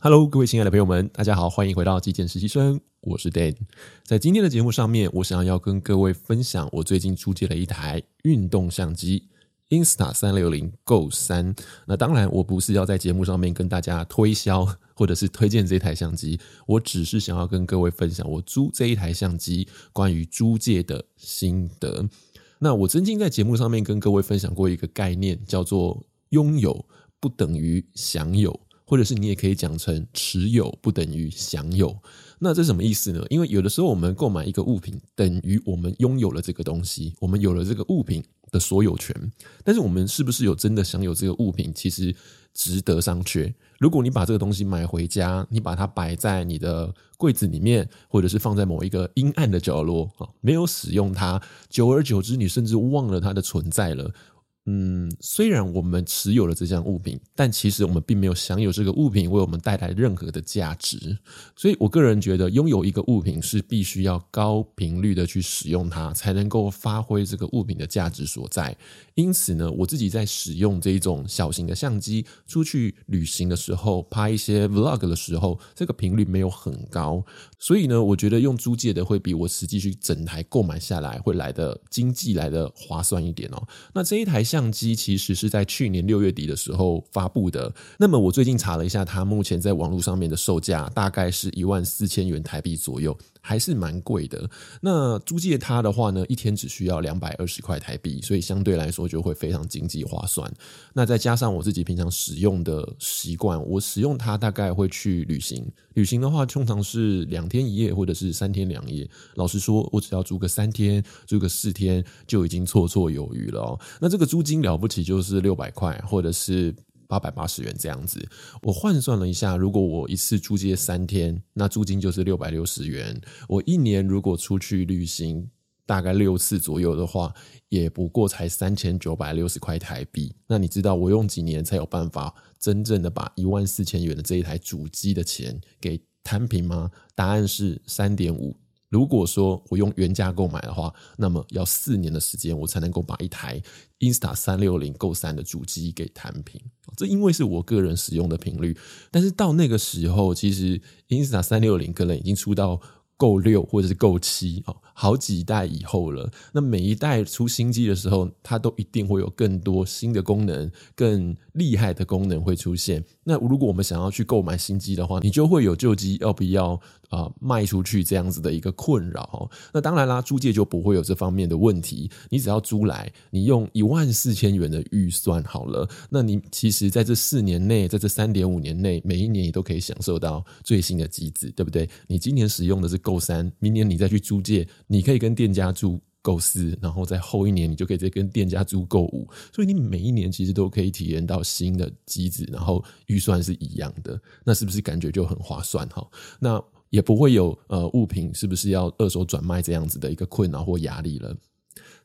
Hello，各位亲爱的朋友们，大家好，欢迎回到极简实习生，我是 Dan。在今天的节目上面，我想要跟各位分享我最近租借了一台运动相机 Insta360 Go 3。那当然，我不是要在节目上面跟大家推销 或者是推荐这台相机，我只是想要跟各位分享我租这一台相机关于租借的心得。那我曾经在节目上面跟各位分享过一个概念，叫做拥有不等于享有。或者是你也可以讲成持有不等于享有，那这什么意思呢？因为有的时候我们购买一个物品，等于我们拥有了这个东西，我们有了这个物品的所有权。但是我们是不是有真的享有这个物品，其实值得商榷。如果你把这个东西买回家，你把它摆在你的柜子里面，或者是放在某一个阴暗的角落啊，没有使用它，久而久之，你甚至忘了它的存在了。嗯，虽然我们持有了这项物品，但其实我们并没有享有这个物品为我们带来任何的价值。所以我个人觉得，拥有一个物品是必须要高频率的去使用它，才能够发挥这个物品的价值所在。因此呢，我自己在使用这一种小型的相机出去旅行的时候，拍一些 vlog 的时候，这个频率没有很高。所以呢，我觉得用租借的会比我实际去整台购买下来会来的经济，来的划算一点哦。那这一台相相机其实是在去年六月底的时候发布的。那么我最近查了一下，它目前在网络上面的售价大概是一万四千元台币左右，还是蛮贵的。那租借它的话呢，一天只需要两百二十块台币，所以相对来说就会非常经济划算。那再加上我自己平常使用的习惯，我使用它大概会去旅行。旅行的话，通常是两天一夜或者是三天两夜。老实说，我只要租个三天、租个四天就已经绰绰有余了哦。那这个租金了不起，就是六百块，或者是八百八十元这样子。我换算了一下，如果我一次租借三天，那租金就是六百六十元。我一年如果出去旅行大概六次左右的话，也不过才三千九百六十块台币。那你知道我用几年才有办法真正的把一万四千元的这一台主机的钱给摊平吗？答案是三点五。如果说我用原价购买的话，那么要四年的时间，我才能够把一台 Insta360 Go 3的主机给摊平。这因为是我个人使用的频率，但是到那个时候，其实 Insta360 可能已经出到 Go 6或者是 Go 7啊，好几代以后了。那每一代出新机的时候，它都一定会有更多新的功能、更厉害的功能会出现。那如果我们想要去购买新机的话，你就会有旧机要不要？啊、卖出去这样子的一个困扰。那当然啦，租借就不会有这方面的问题。你只要租来，你用一万四千元的预算好了。那你其实在这四年内，在这三点五年内，每一年你都可以享受到最新的机子，对不对？你今年使用的是 Go 3，明年你再去租借，你可以跟店家租构思然后在后一年你就可以直接跟店家租购物。所以你每一年其实都可以体验到新的机子，然后预算是一样的。那是不是感觉就很划算哈？那也不会有呃物品是不是要二手转卖这样子的一个困扰或压力了。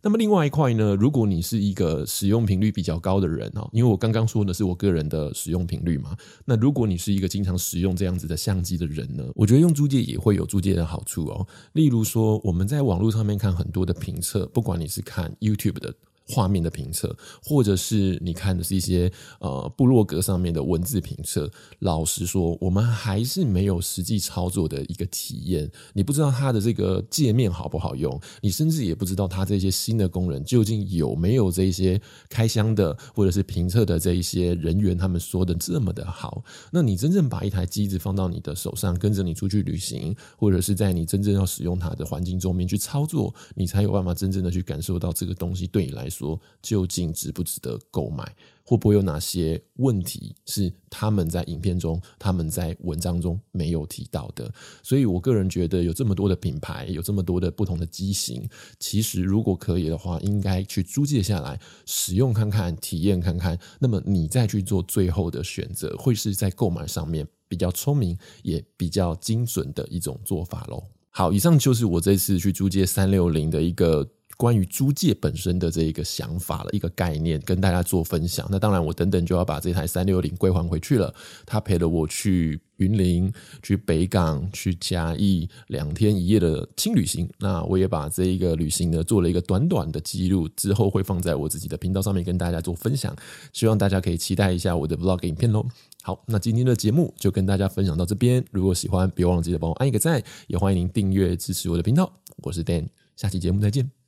那么另外一块呢，如果你是一个使用频率比较高的人哦，因为我刚刚说的是我个人的使用频率嘛。那如果你是一个经常使用这样子的相机的人呢，我觉得用租借也会有租借的好处哦。例如说，我们在网络上面看很多的评测，不管你是看 YouTube 的。画面的评测，或者是你看的是一些呃部落格上面的文字评测。老实说，我们还是没有实际操作的一个体验。你不知道它的这个界面好不好用，你甚至也不知道它这些新的功能究竟有没有这些开箱的或者是评测的这一些人员他们说的这么的好。那你真正把一台机子放到你的手上，跟着你出去旅行，或者是在你真正要使用它的环境中面去操作，你才有办法真正的去感受到这个东西对你来说。究竟值不值得购买？会不会有哪些问题是他们在影片中、他们在文章中没有提到的？所以我个人觉得，有这么多的品牌，有这么多的不同的机型，其实如果可以的话，应该去租借下来使用看看、体验看看。那么你再去做最后的选择，会是在购买上面比较聪明也比较精准的一种做法喽。好，以上就是我这次去租借三六零的一个。关于租借本身的这一个想法了一个概念，跟大家做分享。那当然，我等等就要把这台三六零归还回去了。他陪了我去云林、去北港、去嘉义两天一夜的轻旅行。那我也把这一个旅行呢做了一个短短的记录，之后会放在我自己的频道上面跟大家做分享。希望大家可以期待一下我的 vlog 影片喽。好，那今天的节目就跟大家分享到这边。如果喜欢，别忘了记得帮我按一个赞，也欢迎您订阅支持我的频道。我是 Dan，下期节目再见。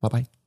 Bye bye.